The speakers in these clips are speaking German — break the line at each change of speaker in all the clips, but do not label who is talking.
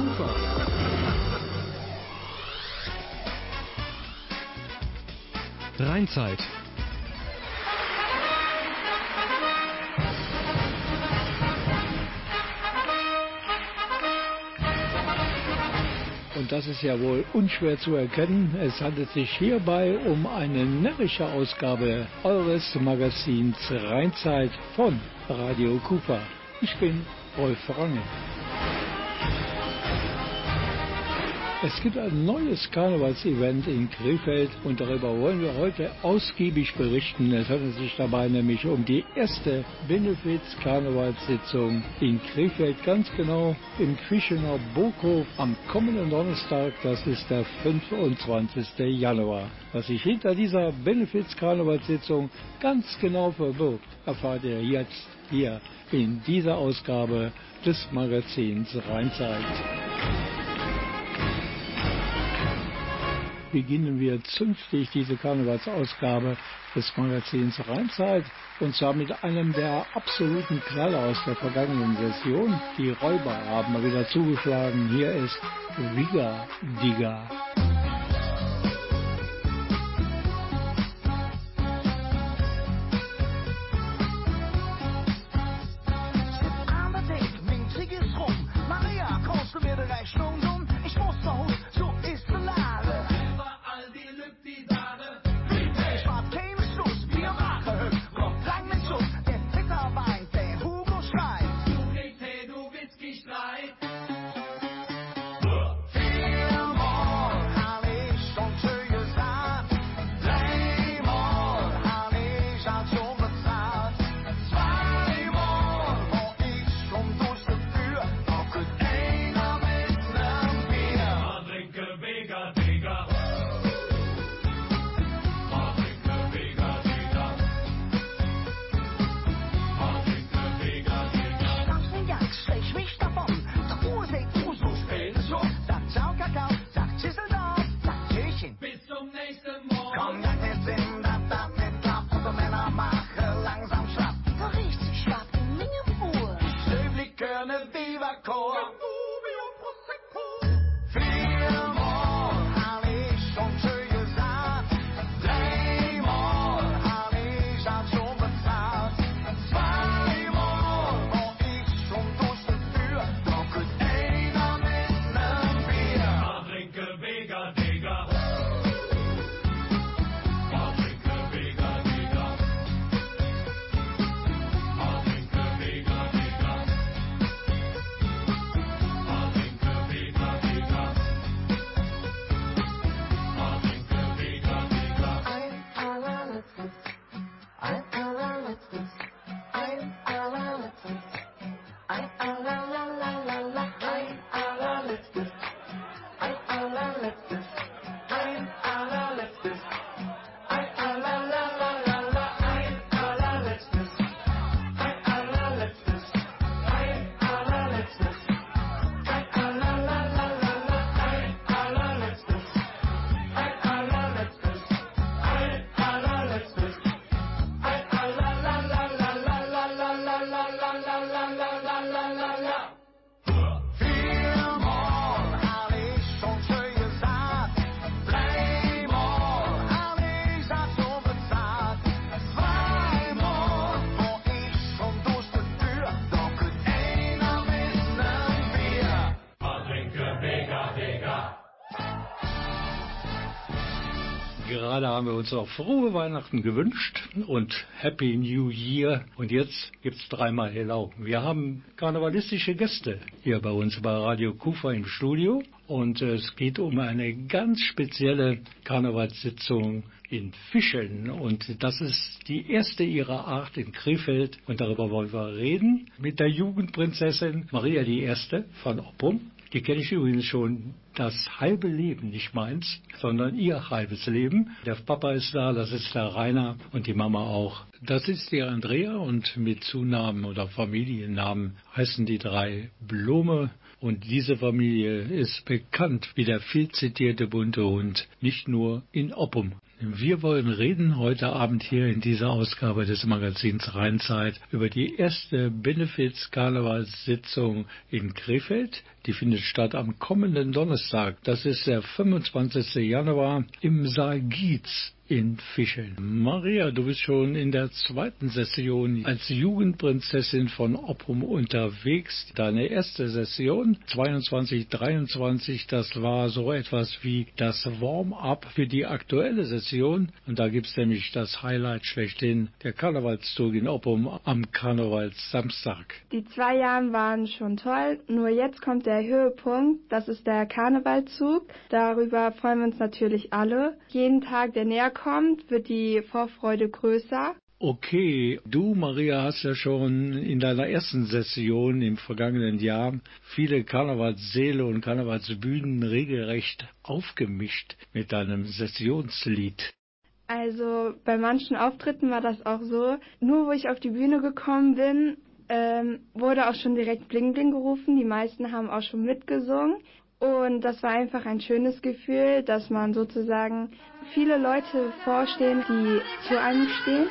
Kufa. Rheinzeit. Und das ist ja wohl unschwer zu erkennen. Es handelt sich hierbei um eine närrische Ausgabe eures Magazins Rheinzeit von Radio Kufa. Ich bin Rolf Range. Es gibt ein neues Karnevalsevent in Krefeld und darüber wollen wir heute ausgiebig berichten. Es handelt sich dabei nämlich um die erste Benefiz-Karnevalssitzung in Krefeld, ganz genau im Quischener Burghof am kommenden Donnerstag, das ist der 25. Januar. Was sich hinter dieser Benefiz-Karnevalssitzung ganz genau verbirgt, erfahrt ihr jetzt hier in dieser Ausgabe des Magazins Rheinzeit. Beginnen wir zünftig diese Karnevalsausgabe des Magazins Rheinzeit und zwar mit einem der absoluten Knaller aus der vergangenen Session. Die Räuber haben mal wieder zugeschlagen. Hier ist Wigger Digger. Uns auch frohe Weihnachten gewünscht und Happy New Year. Und jetzt gibt's dreimal Hello. Wir haben karnevalistische Gäste hier bei uns bei Radio Kufa im Studio. Und es geht um eine ganz spezielle Karnevalssitzung in Fischeln. Und das ist die erste ihrer Art in Krefeld. Und darüber wollen wir reden mit der Jugendprinzessin Maria Erste von Oppum. Die kenne ich übrigens schon das halbe Leben, nicht meins, sondern ihr halbes Leben. Der Papa ist da, das ist der Rainer und die Mama auch. Das ist die Andrea und mit Zunamen oder Familiennamen heißen die drei Blume. Und diese Familie ist bekannt wie der viel zitierte bunte Hund, nicht nur in Oppum. Wir wollen reden heute Abend hier in dieser Ausgabe des Magazins Rheinzeit über die erste Benefiz-Karnevalssitzung in Krefeld, Die findet statt am kommenden Donnerstag. Das ist der 25. Januar im Saal Gietz in Fischeln. Maria, du bist schon in der zweiten Session als Jugendprinzessin von Oppum unterwegs. Deine erste Session 22, 23, das war so etwas wie das Warm-up für die aktuelle Session. Und da gibt's nämlich das Highlight schlechthin, der Karnevalszug in Oppum am Karnevalssamstag.
Die zwei Jahre waren schon toll, nur jetzt kommt der Höhepunkt, das ist der Karnevalzug. Darüber freuen wir uns natürlich alle. Jeden Tag, der näher kommt, wird die Vorfreude größer.
Okay, du Maria hast ja schon in deiner ersten Session im vergangenen Jahr viele Karnevalssäle und Karnevalsbühnen regelrecht aufgemischt mit deinem Sessionslied.
Also bei manchen Auftritten war das auch so. Nur wo ich auf die Bühne gekommen bin, ähm, wurde auch schon direkt Bling Bling gerufen. Die meisten haben auch schon mitgesungen. Und das war einfach ein schönes Gefühl, dass man sozusagen viele Leute vorstehen, die zu einem stehen.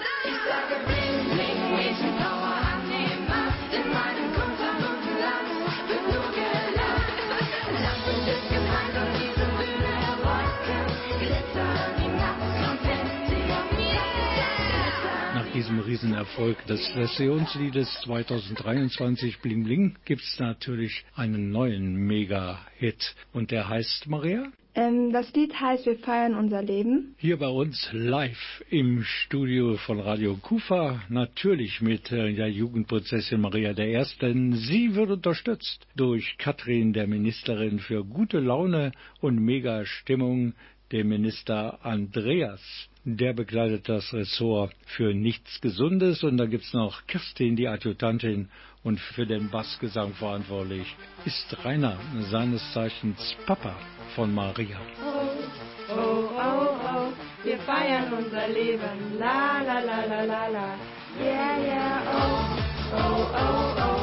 Nach diesem Riesenerfolg des Versionsliedes 2023 Bling Bling gibt's natürlich einen neuen Mega-Hit und der heißt Maria? Ähm, das Lied heißt Wir feiern unser Leben.
Hier bei uns live im Studio von Radio Kufa, natürlich mit äh, der Jugendprozessin Maria I. Sie wird unterstützt durch Katrin, der Ministerin für gute Laune und Mega-Stimmung, dem Minister Andreas. Der begleitet das Ressort für nichts Gesundes und da gibt's noch Kerstin, die Adjutantin und für den Bassgesang verantwortlich ist Rainer, seines Zeichens Papa von Maria.
Oh, oh, oh, oh, wir feiern unser Leben. La, la, la, la, la, la. Yeah, yeah, oh, oh, oh, oh,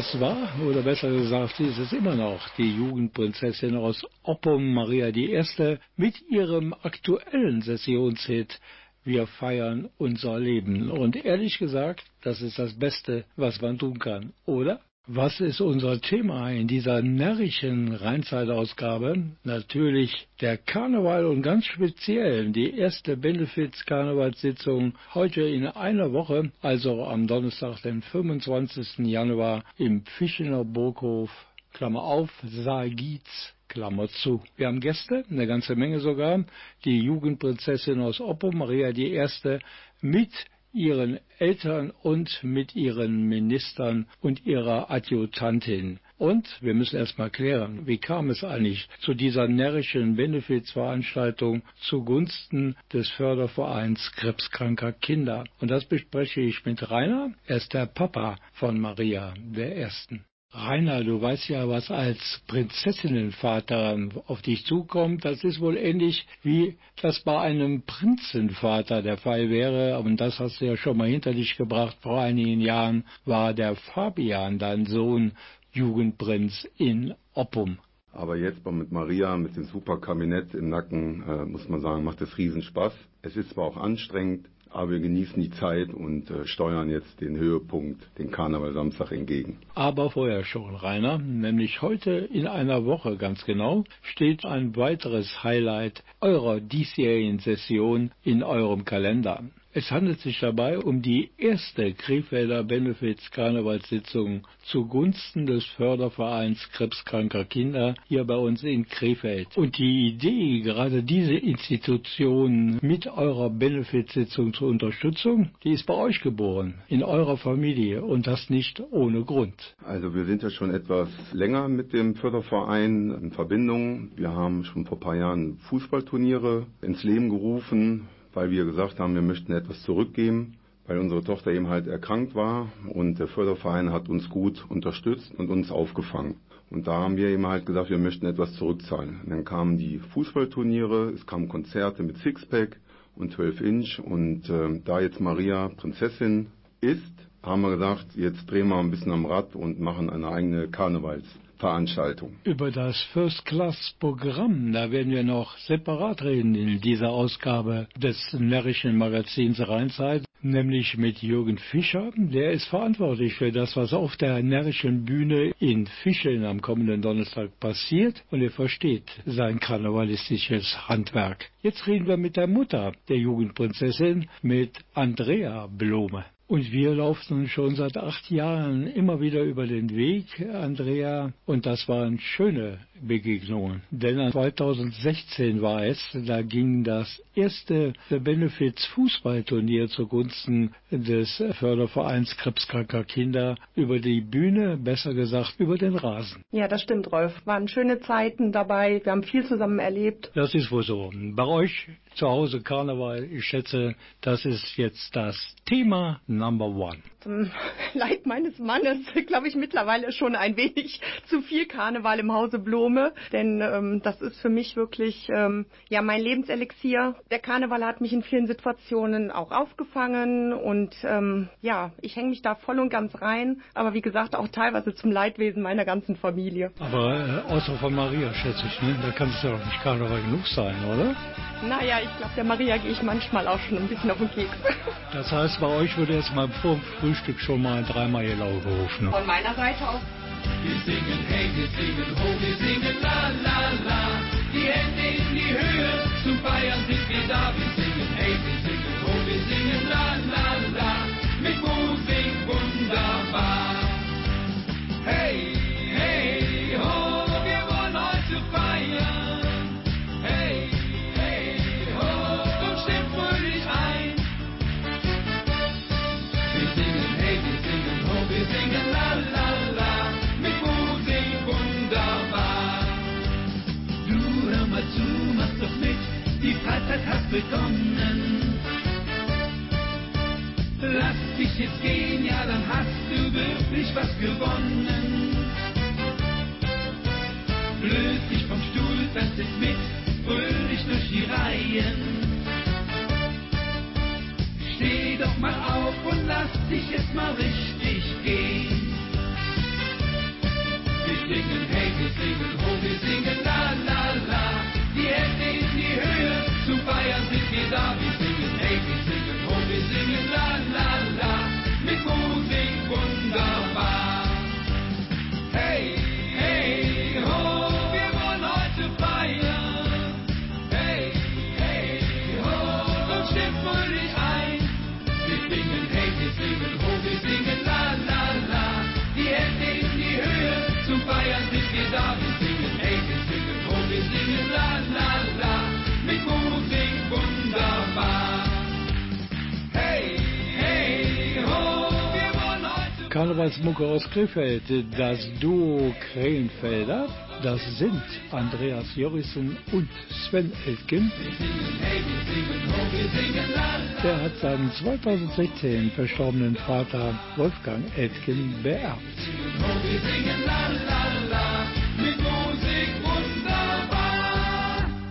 Das war,
oder besser gesagt, ist es immer noch die Jugendprinzessin aus Oppum, Maria I., mit ihrem aktuellen Sessionshit Wir feiern unser Leben. Und ehrlich gesagt, das ist das Beste, was man tun kann, oder? Was ist unser Thema in dieser närrischen Rheinzeitausgabe? Natürlich der Karneval und ganz speziell die erste Benefits-Karnevalssitzung heute in einer Woche, also am Donnerstag, den 25. Januar im Fischener Burghof, Klammer auf, Saal Gietz, Klammer zu. Wir haben Gäste, eine ganze Menge sogar, die Jugendprinzessin aus Oppo, Maria die Erste, mit ihren Eltern und mit ihren Ministern und ihrer Adjutantin. Und wir müssen erstmal klären, wie kam es eigentlich zu dieser närrischen Benefizveranstaltung zugunsten des Fördervereins krebskranker Kinder. Und das bespreche ich mit Rainer. Er ist der Papa von Maria, der Ersten. Rainer, du weißt ja, was als Prinzessinnenvater auf dich zukommt. Das ist wohl ähnlich wie das bei einem Prinzenvater der Fall wäre. Und das hast du ja schon mal hinter dich gebracht. Vor einigen Jahren war der Fabian, dein Sohn, Jugendprinz in Oppum.
Aber jetzt mit Maria, mit dem Superkabinett im Nacken, äh, muss man sagen, macht es Riesenspaß. Es ist zwar auch anstrengend, aber wir genießen die Zeit und äh, steuern jetzt den Höhepunkt, den Karneval Samstag entgegen.
Aber vorher schon, Rainer, nämlich heute in einer Woche ganz genau, steht ein weiteres Highlight eurer diesjährigen Session in eurem Kalender. Es handelt sich dabei um die erste Krefelder Benefits Karnevalssitzung zugunsten des Fördervereins krebskranker Kinder hier bei uns in Krefeld. Und die Idee, gerade diese Institution mit eurer Benefitssitzung zur Unterstützung, die ist bei euch geboren, in eurer Familie und das nicht ohne Grund.
Also wir sind ja schon etwas länger mit dem Förderverein in Verbindung. Wir haben schon vor ein paar Jahren Fußballturniere ins Leben gerufen weil wir gesagt haben, wir möchten etwas zurückgeben, weil unsere Tochter eben halt erkrankt war und der Förderverein hat uns gut unterstützt und uns aufgefangen. Und da haben wir eben halt gesagt, wir möchten etwas zurückzahlen. Und dann kamen die Fußballturniere, es kamen Konzerte mit Sixpack und 12 Inch und äh, da jetzt Maria Prinzessin ist, haben wir gesagt, jetzt drehen wir ein bisschen am Rad und machen eine eigene Karnevals. Veranstaltung.
Über das First-Class-Programm, da werden wir noch separat reden in dieser Ausgabe des närrischen Magazins Rheinzeit, nämlich mit Jürgen Fischer. Der ist verantwortlich für das, was auf der närrischen Bühne in Fischeln am kommenden Donnerstag passiert und er versteht sein karnevalistisches Handwerk. Jetzt reden wir mit der Mutter der Jugendprinzessin, mit Andrea Blome. Und wir laufen schon seit acht Jahren immer wieder über den Weg, Andrea, und das waren schöne Begegnungen. Denn 2016 war es, da ging das erste The Benefits Fußballturnier zugunsten des Fördervereins krebskranker Kinder über die Bühne, besser gesagt über den Rasen.
Ja, das stimmt, Rolf. Waren schöne Zeiten dabei. Wir haben viel zusammen erlebt.
Das ist wohl so. Bei euch zu Hause Karneval, ich schätze, das ist jetzt das Thema Number One.
Zum Leid meines Mannes, glaube ich, mittlerweile schon ein wenig zu viel Karneval im Hause Blome, denn ähm, das ist für mich wirklich ähm, ja mein Lebenselixier. Der Karneval hat mich in vielen Situationen auch aufgefangen und ähm, ja, ich hänge mich da voll und ganz rein, aber wie gesagt auch teilweise zum Leidwesen meiner ganzen Familie.
Aber äh, außer von Maria, schätze ich, ne? da kann es ja doch nicht Karneval genug sein, oder?
Naja, ich glaube, der Maria gehe ich manchmal auch schon ein bisschen auf den Keks.
Das heißt, bei euch würde jetzt mal vor dem Frühstück schon mal dreimal Jelau gerufen.
Von meiner Seite aus.
Wir singen, hey, wir singen, ho, wir singen, la, la, la. Die Hände in die Höhe, zum Feiern sind wir da. Wir singen, hey, wir singen, ho, wir singen, la, la, la. Mit Musik wunderbar. Hey, hey, die Freizeit hat begonnen. Lass dich jetzt gehen, ja, dann hast du wirklich was gewonnen. Löst dich vom Stuhl, tanzt jetzt mit, fröhlich durch die Reihen. Steh doch mal auf und lass dich jetzt mal richtig gehen. Wir singen, hey, wir singen, ho, wir singen, la, la, la. Die Hände in die Höhe, zum Feiern sind wir da. Wir singen, hey, wir singen, ho, wir singen, la, la, la.
Karnevalsmucke aus Krefeld, das Duo Krähenfelder. Das sind Andreas Jorissen und Sven Eltgen. Der hat seinen 2016 verstorbenen Vater Wolfgang Eltgen beerbt.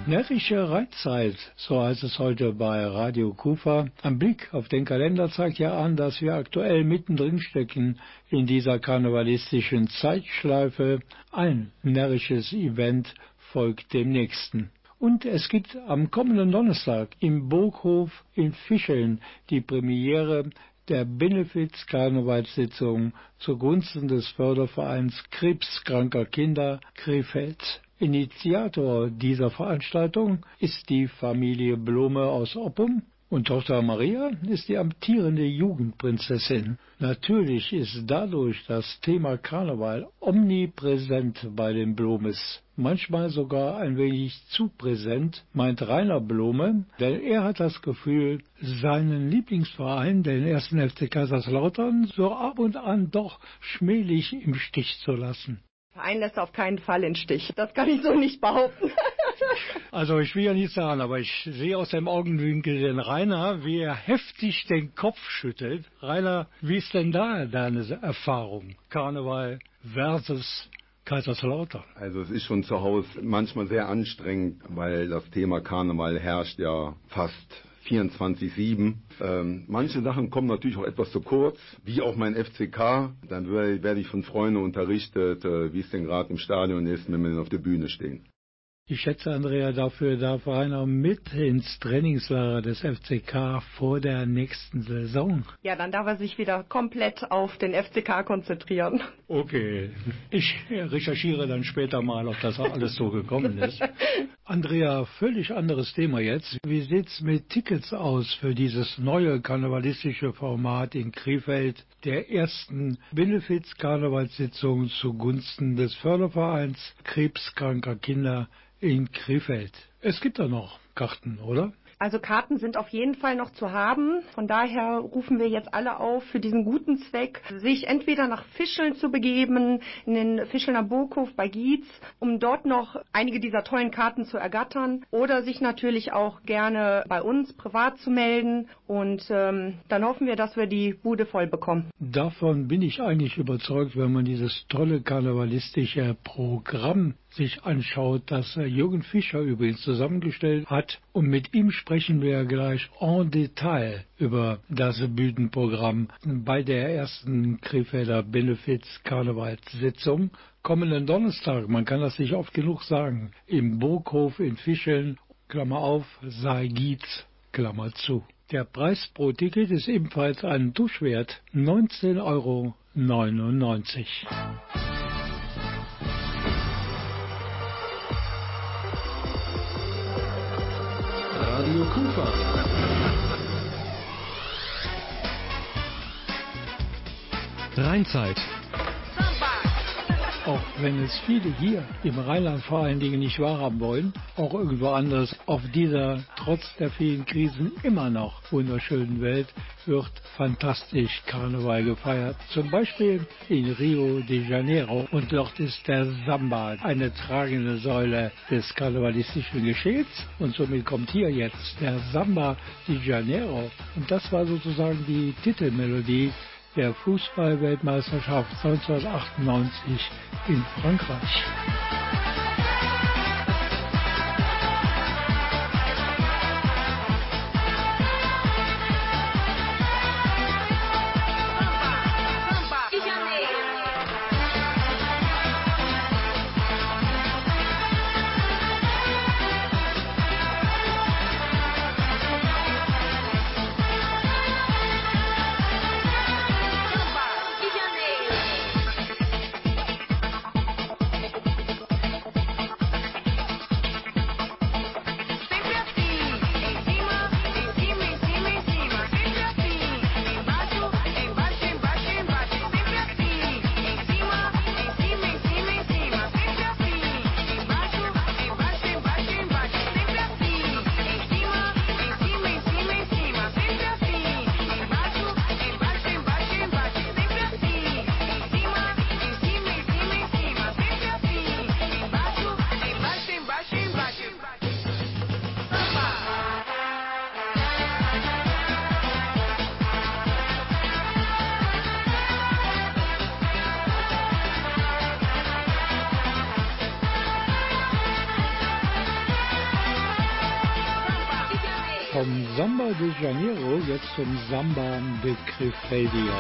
Närrische Reitzeit, so heißt es heute bei Radio Kufa. Ein Blick auf den Kalender zeigt ja an, dass wir aktuell mittendrin stecken in dieser karnevalistischen Zeitschleife. Ein närrisches Event folgt dem nächsten. Und es gibt am kommenden Donnerstag im Burghof in Fischeln die Premiere der Benefiz-Karnevalssitzung zugunsten des Fördervereins Krebskranker Kinder Krefeld. Initiator dieser Veranstaltung ist die Familie Blume aus Oppum und Tochter Maria ist die amtierende Jugendprinzessin. Natürlich ist dadurch das Thema Karneval omnipräsent bei den Blumes. Manchmal sogar ein wenig zu präsent, meint Rainer Blume, denn er hat das Gefühl, seinen Lieblingsverein, den ersten FC Kaiserslautern, so ab und an doch schmählich im Stich zu lassen.
Verein lässt auf keinen Fall in Stich. Das kann ich so nicht behaupten.
also ich will ja nicht sagen, aber ich sehe aus dem Augenwinkel den Rainer, wie er heftig den Kopf schüttelt. Rainer, wie ist denn da deine Erfahrung? Karneval versus Kaiserslautern.
Also es ist schon zu Hause manchmal sehr anstrengend, weil das Thema Karneval herrscht ja fast 24-7. Ähm, manche Sachen kommen natürlich auch etwas zu kurz, wie auch mein FCK. Dann werde ich von Freunden unterrichtet, äh, wie es denn gerade im Stadion ist, wenn wir auf der Bühne stehen.
Ich schätze, Andrea, dafür darf einer mit ins Trainingslager des FCK vor der nächsten Saison.
Ja, dann darf er sich wieder komplett auf den FCK konzentrieren.
Okay. Ich recherchiere dann später mal, ob das alles so gekommen ist. Andrea, völlig anderes Thema jetzt. Wie sieht's mit Tickets aus für dieses neue karnevalistische Format in Krefeld, der ersten Benefiz-Karnevalssitzung zugunsten des Fördervereins krebskranker Kinder in Krefeld. Es gibt da noch Karten, oder?
Also Karten sind auf jeden Fall noch zu haben. Von daher rufen wir jetzt alle auf, für diesen guten Zweck sich entweder nach Fischeln zu begeben, in den Fischelner Burghof bei Gietz, um dort noch einige dieser tollen Karten zu ergattern oder sich natürlich auch gerne bei uns privat zu melden. Und ähm, dann hoffen wir, dass wir die Bude voll bekommen.
Davon bin ich eigentlich überzeugt, wenn man dieses tolle karnevalistische Programm sich anschaut, das Jürgen Fischer übrigens zusammengestellt hat. Und mit ihm sprechen wir gleich en Detail über das Bühnenprogramm bei der ersten Krefelder Benefiz-Karnevalssitzung. Kommenden Donnerstag, man kann das nicht oft genug sagen, im Burghof in Fischeln, Klammer auf, Saigiz, Klammer zu. Der Preis pro Ticket ist ebenfalls ein Duschwert 19,99 Euro.
Kufa.
Rheinzeit.
Auch wenn es viele hier im Rheinland vor allen Dingen nicht wahrhaben wollen, auch irgendwo anders auf dieser trotz der vielen Krisen immer noch wunderschönen Welt wird fantastisch Karneval gefeiert. Zum Beispiel in Rio de Janeiro. Und dort ist der Samba eine tragende Säule des karnevalistischen Geschehens. Und somit kommt hier jetzt der Samba de Janeiro. Und das war sozusagen die Titelmelodie der Fußballweltmeisterschaft 1998 in Frankreich. De Janeiro jetzt zum Samba de Crefeldia.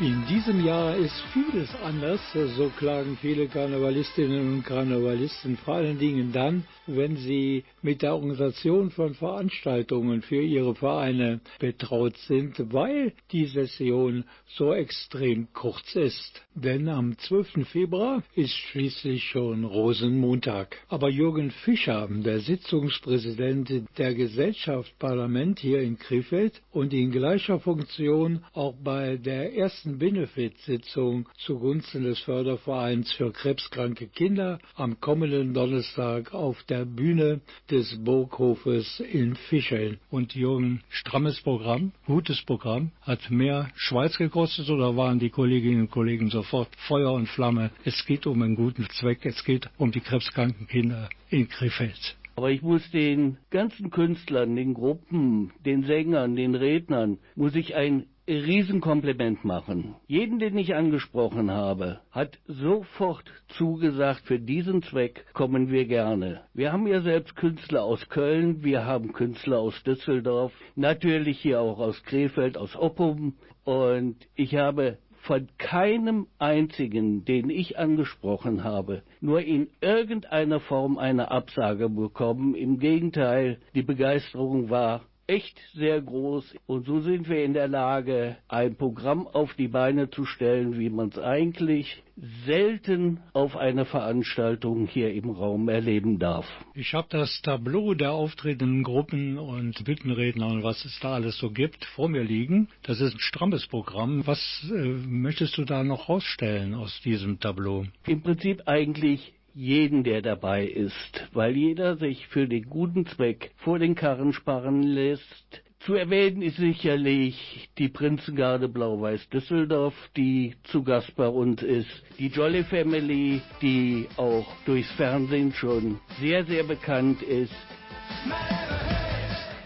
In diesem Jahr ist vieles anders, so klagen viele Karnevalistinnen und Karnevalisten, vor allen Dingen dann, wenn sie mit der Organisation von Veranstaltungen für ihre Vereine betraut sind, weil die Session so extrem kurz ist. Denn am 12. Februar ist schließlich schon Rosenmontag. Aber Jürgen Fischer, der Sitzungspräsident der Gesellschaft Parlament hier in Krefeld und in gleicher Funktion auch bei der ersten Benefit-Sitzung zugunsten des Fördervereins für krebskranke Kinder am kommenden Donnerstag auf der Bühne des Burghofes in Fischeln. Und Jürgen, strammes Programm, gutes Programm, hat mehr Schweiz gekostet oder waren die Kolleginnen und Kollegen sofort Feuer und Flamme? Es geht um einen guten Zweck, es geht um die krebskranken Kinder in Krefeld.
Aber ich muss den ganzen Künstlern, den Gruppen, den Sängern, den Rednern, muss ich ein Riesenkompliment machen. Jeden, den ich angesprochen habe, hat sofort zugesagt, für diesen Zweck kommen wir gerne. Wir haben ja selbst Künstler aus Köln, wir haben Künstler aus Düsseldorf, natürlich hier auch aus Krefeld, aus Oppum. Und ich habe von keinem einzigen, den ich angesprochen habe, nur in irgendeiner Form eine Absage bekommen. Im Gegenteil, die Begeisterung war echt sehr groß. Und so sind wir in der Lage, ein Programm auf die Beine zu stellen, wie man es eigentlich selten auf einer Veranstaltung hier im Raum erleben darf.
Ich habe das Tableau der auftretenden Gruppen und Büttenredner und was es da alles so gibt vor mir liegen. Das ist ein strammes Programm. Was äh, möchtest du da noch rausstellen aus diesem Tableau?
Im Prinzip eigentlich jeden, der dabei ist, weil jeder sich für den guten Zweck vor den Karren sparen lässt. Zu erwähnen ist sicherlich die Prinzengarde Blau-Weiß Düsseldorf, die zu Gast bei uns ist, die Jolly Family, die auch durchs Fernsehen schon sehr, sehr bekannt ist.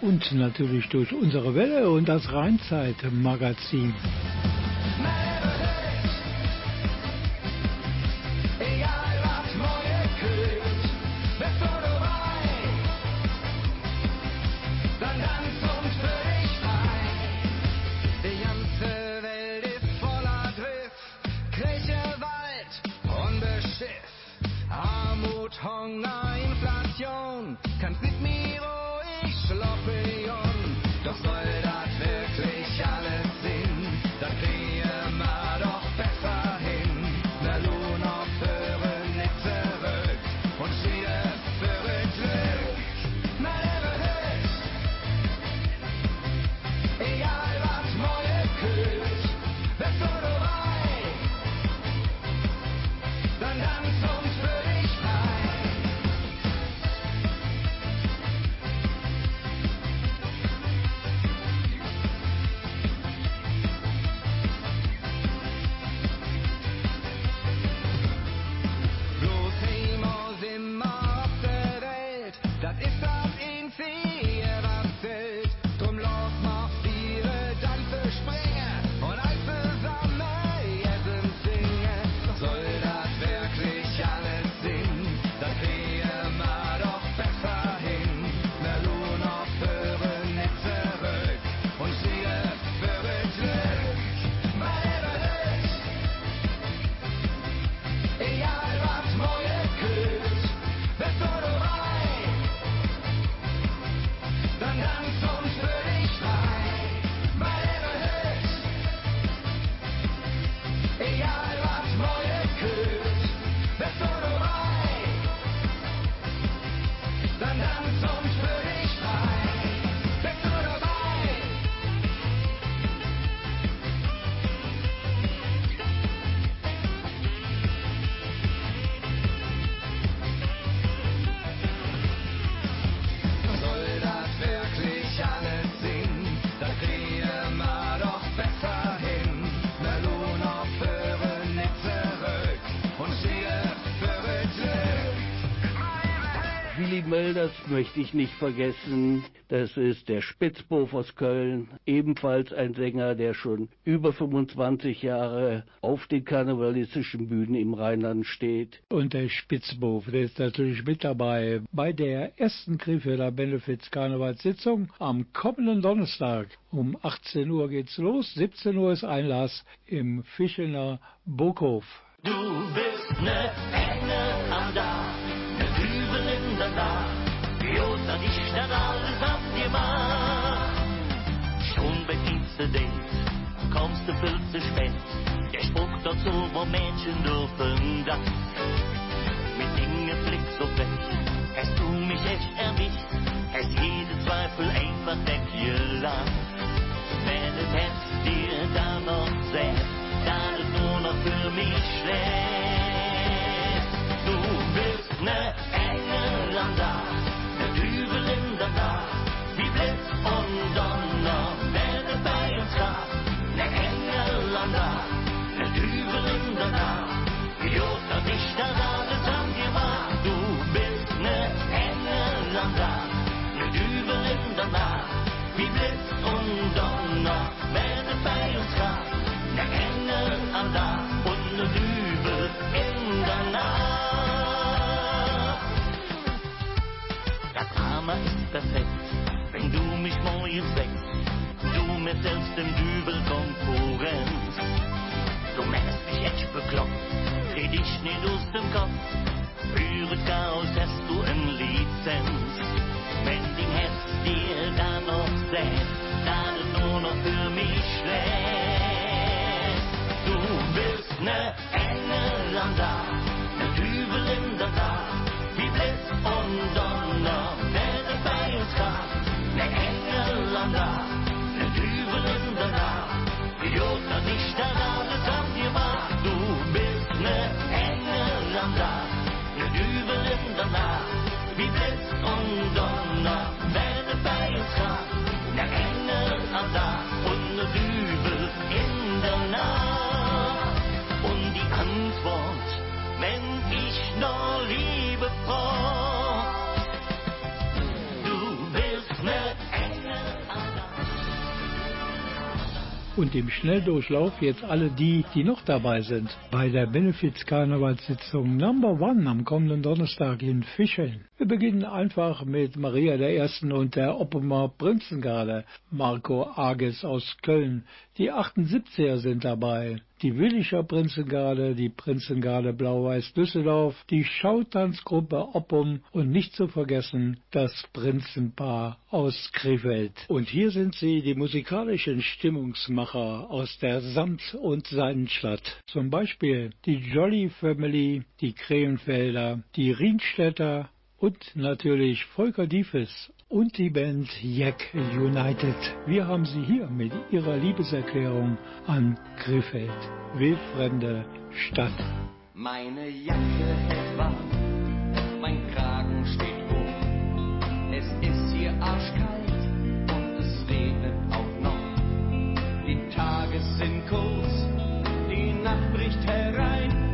Und natürlich durch unsere Welle und das Rheinzeit-Magazin.
Möchte ich nicht vergessen. Das ist der Spitzbof aus Köln, ebenfalls ein Sänger, der schon über 25 Jahre auf den karnevalistischen Bühnen im Rheinland steht.
Und der Spitzbof, der ist natürlich mit dabei bei der ersten Krefelder Benefits Karnevalssitzung am kommenden Donnerstag. Um 18 Uhr geht's los, 17 Uhr ist Einlass im Fischener Burghof.
Du bist ne Engel am Dach, Date, kommst du viel zu spät, der Spruch dazu, wo Menschen dürfen das. Mit Dingen flick so weg, hast du mich echt erwischt, hast jede Zweifel einfach weggelacht. Wenn es Herz dir dann noch sagt, dann ist nur noch für mich schlecht. Im Dübel Konkurrenz. Du merkst mich echt bekloppt, dreh dich nicht aus dem Kopf. Das Chaos hast du ein Lizenz. Wenn dein Herz dir dann noch sagt, dann nur noch für mich schlecht. Du bist ne Engel am Dach, ne Dübel in der Nacht, wie Blitz und Donner, Dübel in der Nacht, Jota dich dann Und
im Schnelldurchlauf jetzt alle die, die noch dabei sind, bei der Benefits-Karnevalssitzung Number One am kommenden Donnerstag in Fischeln. Wir beginnen einfach mit Maria Ersten und der Oppemer Prinzengarde, Marco Ages aus Köln. Die 78er sind dabei, die Willischer Prinzengarde, die Prinzengarde Blau-Weiß Düsseldorf, die Schautanzgruppe Oppum und nicht zu vergessen das Prinzenpaar aus Krefeld. Und hier sind sie, die musikalischen Stimmungsmacher aus der Samt- und Seidenstadt. Zum Beispiel die Jolly Family, die Krehenfelder, die Rienstädter und natürlich Volker Diefes und die Band Jack United. Wir haben sie hier mit ihrer Liebeserklärung an Krefeld. Wildfremde Stadt.
Meine Jacke hält warm, mein Kragen steht hoch. Es ist hier arschkalt und es regnet auch noch. Die Tage sind kurz, die Nacht bricht herein.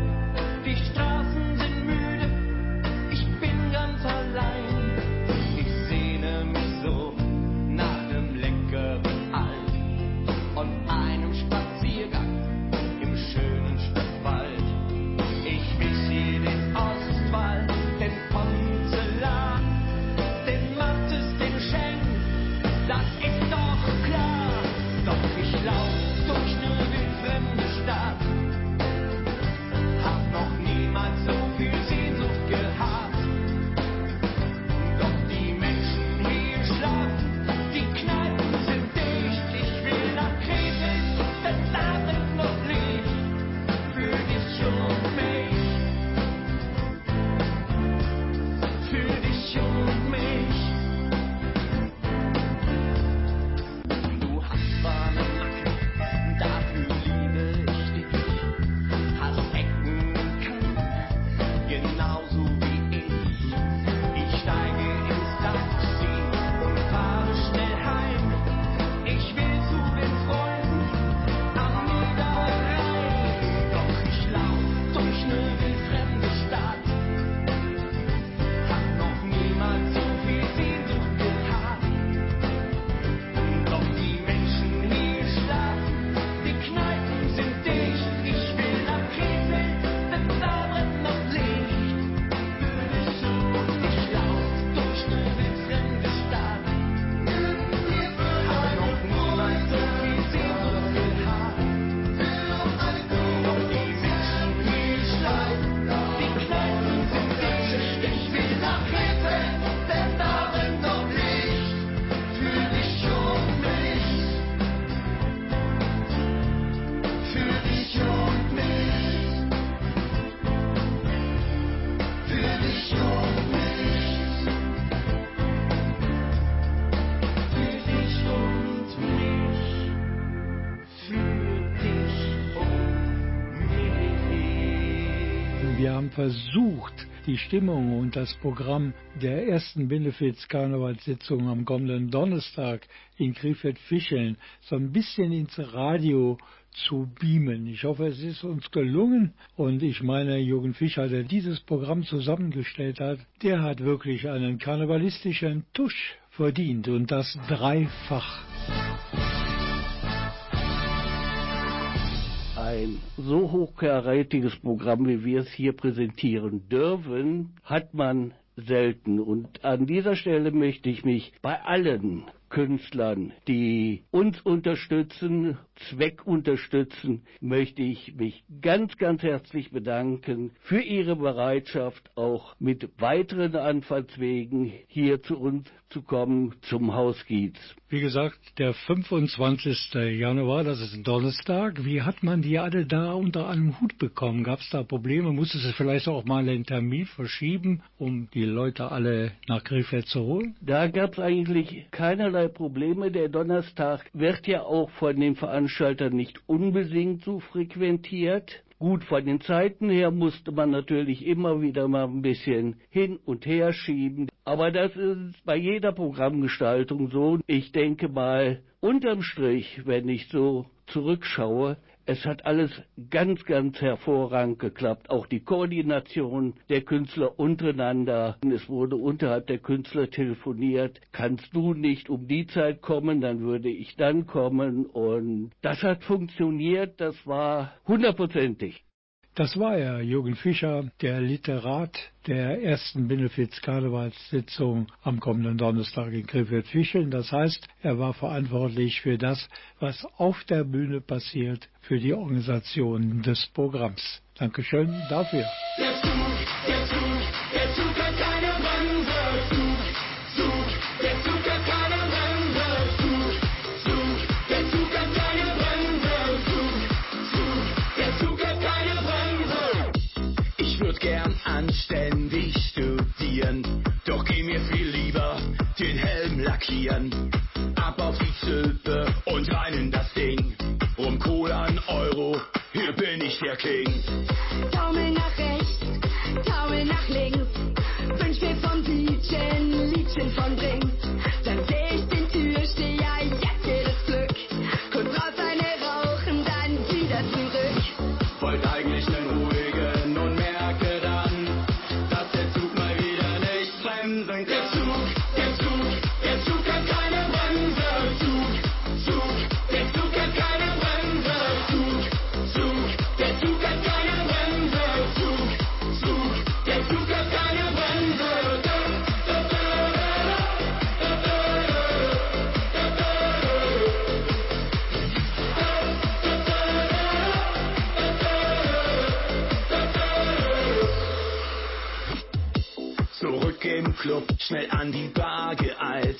Versucht, die Stimmung und das Programm der ersten Benefiz-Karnevalssitzung am kommenden Donnerstag in Krefeld-Fischeln so ein bisschen ins Radio zu beamen. Ich hoffe, es ist uns gelungen und ich meine, Jürgen Fischer, der dieses Programm zusammengestellt hat, der hat wirklich einen karnevalistischen Tusch verdient und das dreifach.
Ein so hochkarätiges Programm, wie wir es hier präsentieren dürfen, hat man selten. Und an dieser Stelle möchte ich mich bei allen Künstlern, die uns unterstützen, Zweck unterstützen, möchte ich mich ganz, ganz herzlich bedanken für Ihre Bereitschaft, auch mit weiteren Anfahrtswegen hier zu uns zu kommen zum Haus Gietz.
Wie gesagt, der 25. Januar, das ist ein Donnerstag. Wie hat man die alle da unter einem Hut bekommen? Gab es da Probleme? Musste es vielleicht auch mal einen Termin verschieben, um die Leute alle nach Krefeld zu holen?
Da gab es eigentlich keinerlei Probleme. Der Donnerstag wird ja auch von den Veranstaltern nicht unbedingt so frequentiert. Gut, von den Zeiten her musste man natürlich immer wieder mal ein bisschen hin und her schieben. Aber das ist bei jeder Programmgestaltung so. Ich denke mal, unterm Strich, wenn ich so zurückschaue, es hat alles ganz, ganz hervorragend geklappt. Auch die Koordination der Künstler untereinander. Es wurde unterhalb der Künstler telefoniert. Kannst du nicht um die Zeit kommen, dann würde ich dann kommen. Und das hat funktioniert. Das war hundertprozentig.
Das war er, Jürgen Fischer, der Literat der ersten Benefiz-Karnevalssitzung am kommenden Donnerstag in Krefeld-Fischeln. Das heißt, er war verantwortlich für das, was auf der Bühne passiert, für die Organisation des Programms. Dankeschön dafür.
Der Zug, der Zug, der Zug
Lackieren. Ab auf die Zülpe und rein in das Ding. Um Cola an Euro, hier bin ich der King.
Daumen nach rechts, Daumen nach links. Wünsch mir vom DJ ein Liedchen von Dings.
Schnell an die Bar geeilt.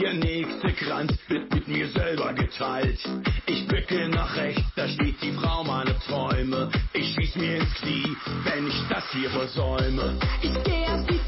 Der nächste Kranz wird mit mir selber geteilt. Ich blicke nach rechts, da steht die Frau meiner Träume. Ich schieß mir ins Knie, wenn ich das hier versäume.
Ich geh auf sie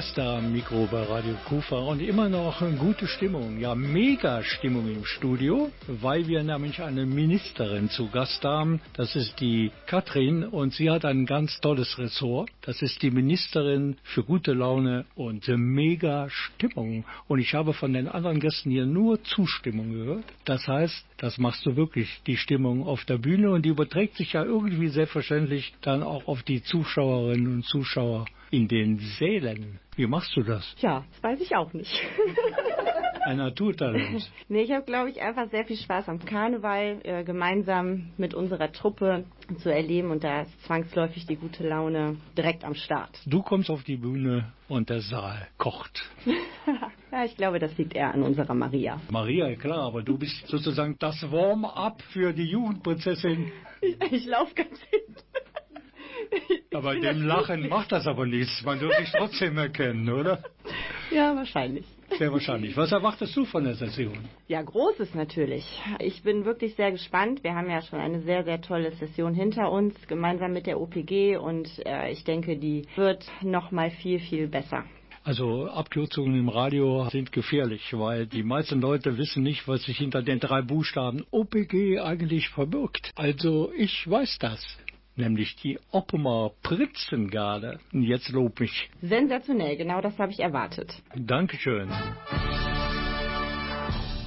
Gäste am Mikro bei Radio Kufa und immer noch gute Stimmung, ja mega Stimmung im Studio, weil wir nämlich eine Ministerin zu Gast haben. Das ist die Katrin und sie hat ein ganz tolles Ressort. Das ist die Ministerin für gute Laune und mega Stimmung. Und ich habe von den anderen Gästen hier nur Zustimmung gehört. Das heißt, das machst du wirklich, die Stimmung auf der Bühne und die überträgt sich ja irgendwie selbstverständlich dann auch auf die Zuschauerinnen und Zuschauer in den Sälen. Wie machst du das?
Ja, das weiß ich auch nicht.
Ein Naturtalent.
nee, ich habe, glaube ich, einfach sehr viel Spaß am Karneval äh, gemeinsam mit unserer Truppe zu erleben und da ist zwangsläufig die gute Laune direkt am Start.
Du kommst auf die Bühne und der Saal kocht.
Ja, ich glaube, das liegt eher an unserer Maria.
Maria, klar, aber du bist sozusagen das Warm-up für die Jugendprinzessin.
Ich, ich laufe ganz hinten.
Aber dem Lachen macht das aber nichts. Man dürfte dich trotzdem erkennen, oder?
Ja, wahrscheinlich.
Sehr wahrscheinlich. Was erwartest du von der Session?
Ja, Großes natürlich. Ich bin wirklich sehr gespannt. Wir haben ja schon eine sehr, sehr tolle Session hinter uns, gemeinsam mit der OPG und äh, ich denke, die wird noch mal viel, viel besser.
Also Abkürzungen im Radio sind gefährlich, weil die meisten Leute wissen nicht, was sich hinter den drei Buchstaben OPG eigentlich verbirgt. Also ich weiß das. Nämlich die Oppemer Prinzengarde. Und Jetzt lob mich.
Sensationell, genau das habe ich erwartet.
Dankeschön.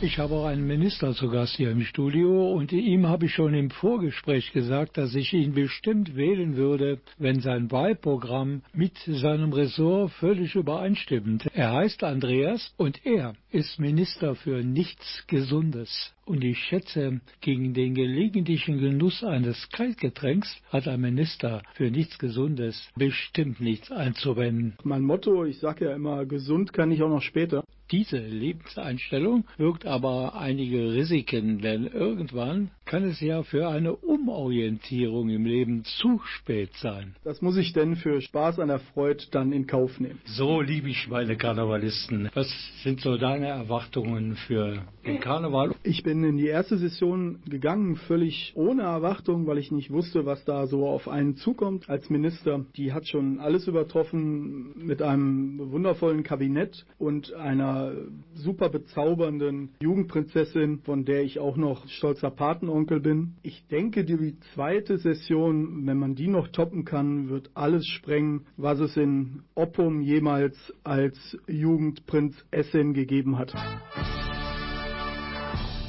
Ich habe auch einen Minister zu Gast hier im Studio und ihm habe ich schon im Vorgespräch gesagt, dass ich ihn bestimmt wählen würde, wenn sein Wahlprogramm mit seinem Ressort völlig übereinstimmt. Er heißt Andreas und er ist Minister für nichts Gesundes. Und ich schätze, gegen den gelegentlichen Genuss eines Kaltgetränks hat ein Minister für nichts Gesundes bestimmt nichts einzuwenden.
Mein Motto, ich sage ja immer, gesund kann ich auch noch später.
Diese Lebenseinstellung birgt aber einige Risiken, denn irgendwann kann es ja für eine Umorientierung im Leben zu spät sein.
Das muss ich denn für Spaß an der Freude dann in Kauf nehmen.
So liebe ich meine Karnevalisten. Was sind so deine Erwartungen für den Karneval?
Ich bin in die erste Session gegangen, völlig ohne Erwartung, weil ich nicht wusste, was da so auf einen zukommt als Minister. Die hat schon alles übertroffen mit einem wundervollen Kabinett und einer super bezaubernden Jugendprinzessin, von der ich auch noch stolzer Patenonkel bin. Ich denke, die zweite Session, wenn man die noch toppen kann, wird alles sprengen, was es in Oppum jemals als Jugendprinzessin gegeben hat.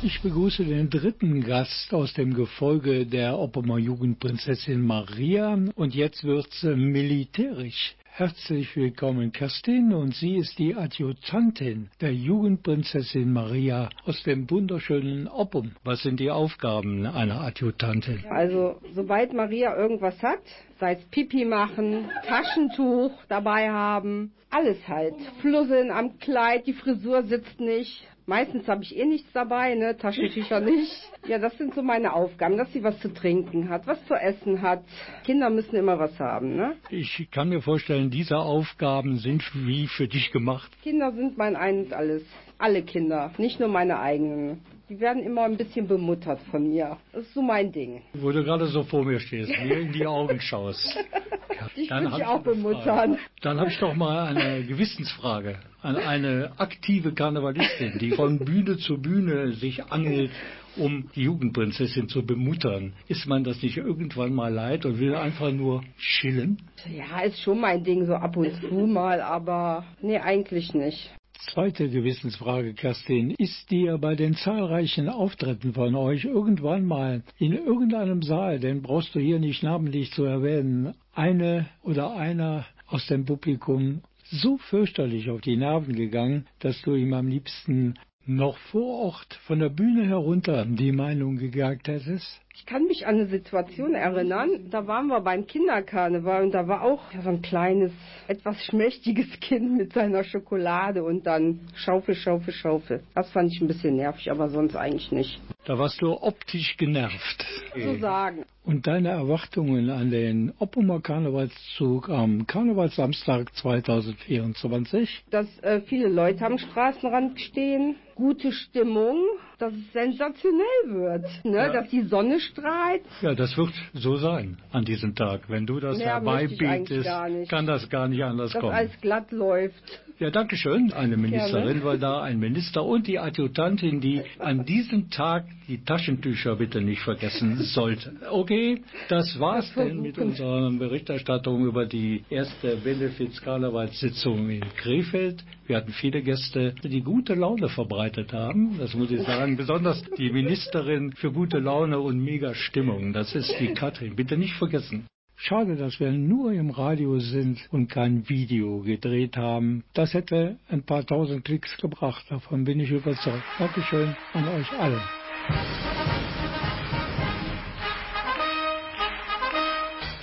Ich begrüße den dritten Gast aus dem Gefolge der Oppemer Jugendprinzessin Maria und jetzt wird's militärisch. Herzlich willkommen, Kerstin, und sie ist die Adjutantin der Jugendprinzessin Maria aus dem wunderschönen Oppum. Was sind die Aufgaben einer Adjutantin?
Also, sobald Maria irgendwas hat, sei es Pipi machen, Taschentuch dabei haben, alles halt. Flusseln am Kleid, die Frisur sitzt nicht. Meistens habe ich eh nichts dabei, ne? Taschentücher nicht. Ja, das sind so meine Aufgaben, dass sie was zu trinken hat, was zu essen hat. Kinder müssen immer was haben, ne?
Ich kann mir vorstellen, diese Aufgaben sind wie für dich gemacht.
Kinder sind mein eines alles. Alle Kinder, nicht nur meine eigenen. Die werden immer ein bisschen bemuttert von mir. Das ist so mein Ding.
Wo du gerade so vor mir stehst, mir in die Augen schaust.
Dich
Dann
will
hab
ich
ich
auch bemuttern.
Dann habe ich doch mal eine Gewissensfrage an eine aktive Karnevalistin, die von Bühne zu Bühne sich angelt, um die Jugendprinzessin zu bemuttern. Ist man das nicht irgendwann mal leid und will einfach nur chillen?
Ja, ist schon mein Ding, so ab und zu mal, aber nee, eigentlich nicht.
Zweite Gewissensfrage, Kerstin. Ist dir bei den zahlreichen Auftritten von euch irgendwann mal in irgendeinem Saal, den brauchst du hier nicht namentlich zu erwähnen, eine oder einer aus dem Publikum so fürchterlich auf die Nerven gegangen, dass du ihm am liebsten noch vor Ort von der Bühne herunter die Meinung gegagt hättest?
Ich kann mich an eine Situation erinnern, da waren wir beim Kinderkarneval und da war auch so ein kleines, etwas schmächtiges Kind mit seiner Schokolade und dann Schaufel, Schaufel, Schaufel. Das fand ich ein bisschen nervig, aber sonst eigentlich nicht.
Da warst du optisch genervt.
So sagen.
Und deine Erwartungen an den Oppumer Karnevalszug am Karnevalssamstag 2024?
Dass äh, viele Leute am Straßenrand stehen, gute Stimmung, dass es sensationell wird, ne?
Ja.
dass die Sonne strahlt.
Ja, das wird so sein an diesem Tag. Wenn du das herbeibietest, kann das gar nicht anders
Dass
kommen.
alles glatt läuft.
Ja, danke schön. Eine Ministerin
Gerne.
war da, ein Minister und die Adjutantin, die an diesem Tag die Taschentücher bitte nicht vergessen sollte. Okay, das war's denn mit unserer Berichterstattung über die erste Benefiz-Karnevalssitzung in Krefeld. Wir hatten viele Gäste, die gute Laune verbreitet haben. Das muss ich sagen. Besonders die Ministerin für gute Laune und mega Stimmung. Das ist die Katrin. Bitte nicht vergessen. Schade, dass wir nur im Radio sind und kein Video gedreht haben. Das hätte ein paar tausend Klicks gebracht. Davon bin ich überzeugt. Dankeschön an euch alle.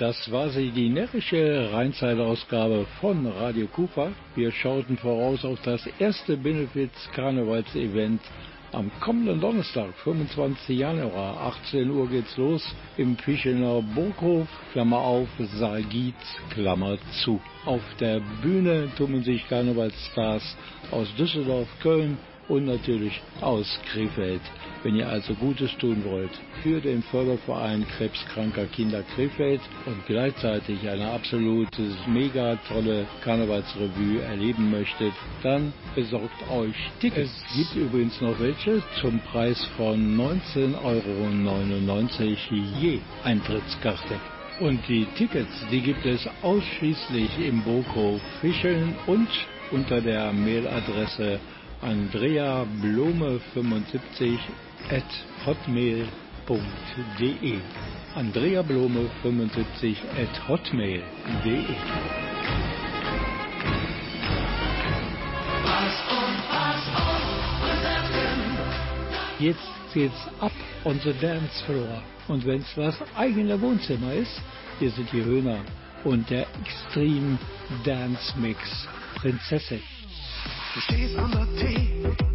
Das war sie, die närrische Rheinzeitausgabe von Radio Kufa. Wir schauten voraus auf das erste Benefits-Karnevals-Event am kommenden Donnerstag, 25. Januar, 18 Uhr geht's los im Fischener Burghof, Klammer auf, Sargit, Klammer zu. Auf der Bühne tummeln sich Karnevalsstars aus Düsseldorf, Köln und natürlich aus Krefeld. Wenn ihr also Gutes tun wollt für den Förderverein Krebskranker Kinder Krefeld und gleichzeitig eine absolute mega tolle Karnevalsrevue erleben möchtet, dann besorgt euch Tickets. Es gibt übrigens noch welche zum Preis von 19,99 Euro je Eintrittskarte. Und die Tickets, die gibt es ausschließlich im Boko Fischeln und unter der Mailadresse Andrea Blome 75 at hotmail.de. Andrea Blome 75 at hotmail.de. Jetzt geht's ab on the dance floor. Und wenn's das eigene Wohnzimmer ist, hier sind die Höhner und der Extreme Dance Mix Prinzessin.
Du stehst an der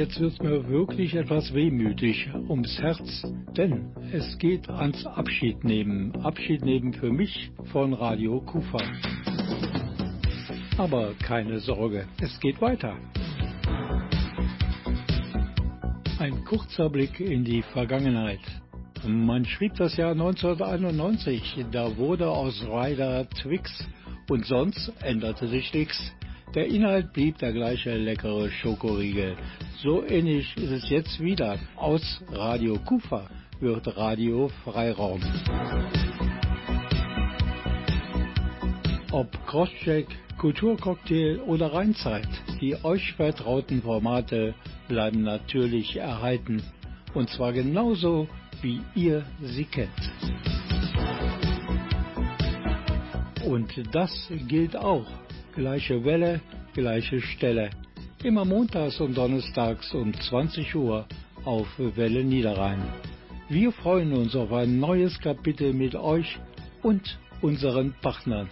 jetzt,
wird mir wirklich etwas wehmütig ums Herz, denn es geht ans Abschied nehmen. Abschied nehmen für mich von Radio Kufa. Aber keine Sorge, es geht weiter. Ein kurzer Blick in die Vergangenheit. Man schrieb das Jahr 1991, da wurde aus Ryder Twix und sonst änderte sich nichts. Der Inhalt blieb der gleiche leckere Schokoriegel. So ähnlich ist es jetzt wieder. Aus Radio Kufa wird Radio Freiraum. Ob Crosscheck, Kulturcocktail oder Rheinzeit, die euch vertrauten Formate bleiben natürlich erhalten. Und zwar genauso, wie ihr sie kennt. Und das gilt auch. Gleiche Welle, gleiche Stelle. Immer montags und donnerstags um 20 Uhr auf Welle Niederrhein. Wir freuen uns auf ein neues Kapitel mit euch und unseren Partnern.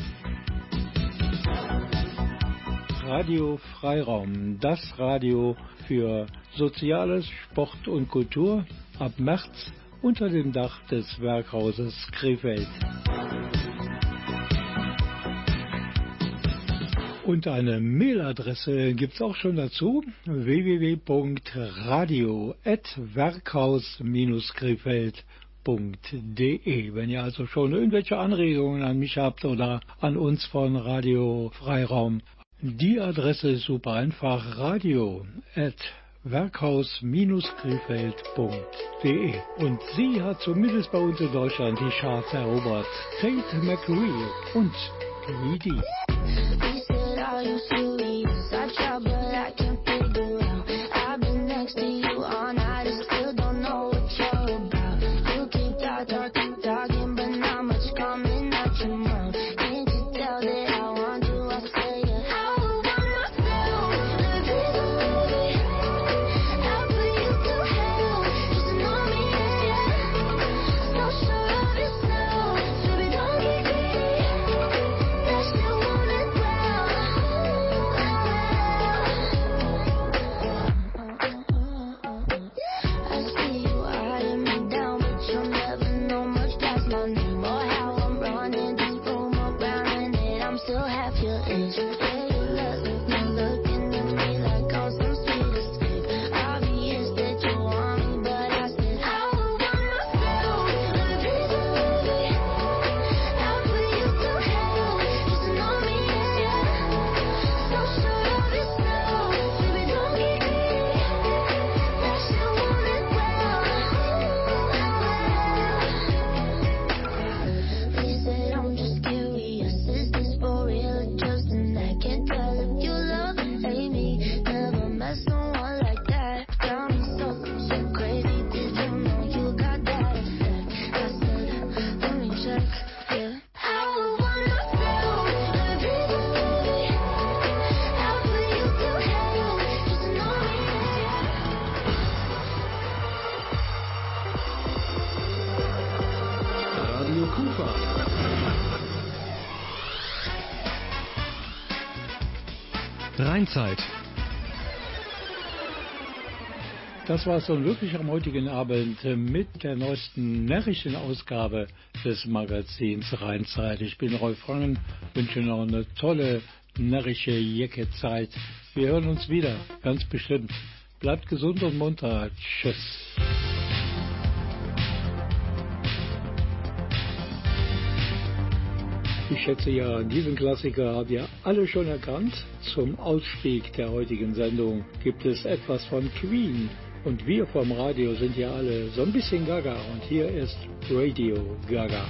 Radio Freiraum, das Radio für Soziales, Sport und Kultur ab März unter dem Dach des Werkhauses Krefeld. Und eine Mailadresse gibt es auch schon dazu, www.radio.werkhaus-krefeld.de. Wenn ihr also schon irgendwelche Anregungen an mich habt oder an uns von Radio Freiraum, die Adresse ist super einfach, radio werkhaus-krefeld.de. Und sie hat zumindest bei uns in Deutschland die Charts erobert. Tate McRae und Greedy.
He said, Are you serious? I try, but I can't
Rheinzeit.
Das war es dann wirklich am heutigen Abend mit der neuesten närrischen Ausgabe des Magazins Rheinzeit. Ich bin Rolf Frangen, wünsche noch eine tolle närrische Jecke-Zeit. Wir hören uns wieder, ganz bestimmt. Bleibt gesund und munter. Tschüss. Ich schätze ja, diesen Klassiker habt ihr alle schon erkannt. Zum Ausstieg der heutigen Sendung gibt es etwas von Queen. Und wir vom Radio sind ja alle so ein bisschen gaga. Und hier ist Radio Gaga.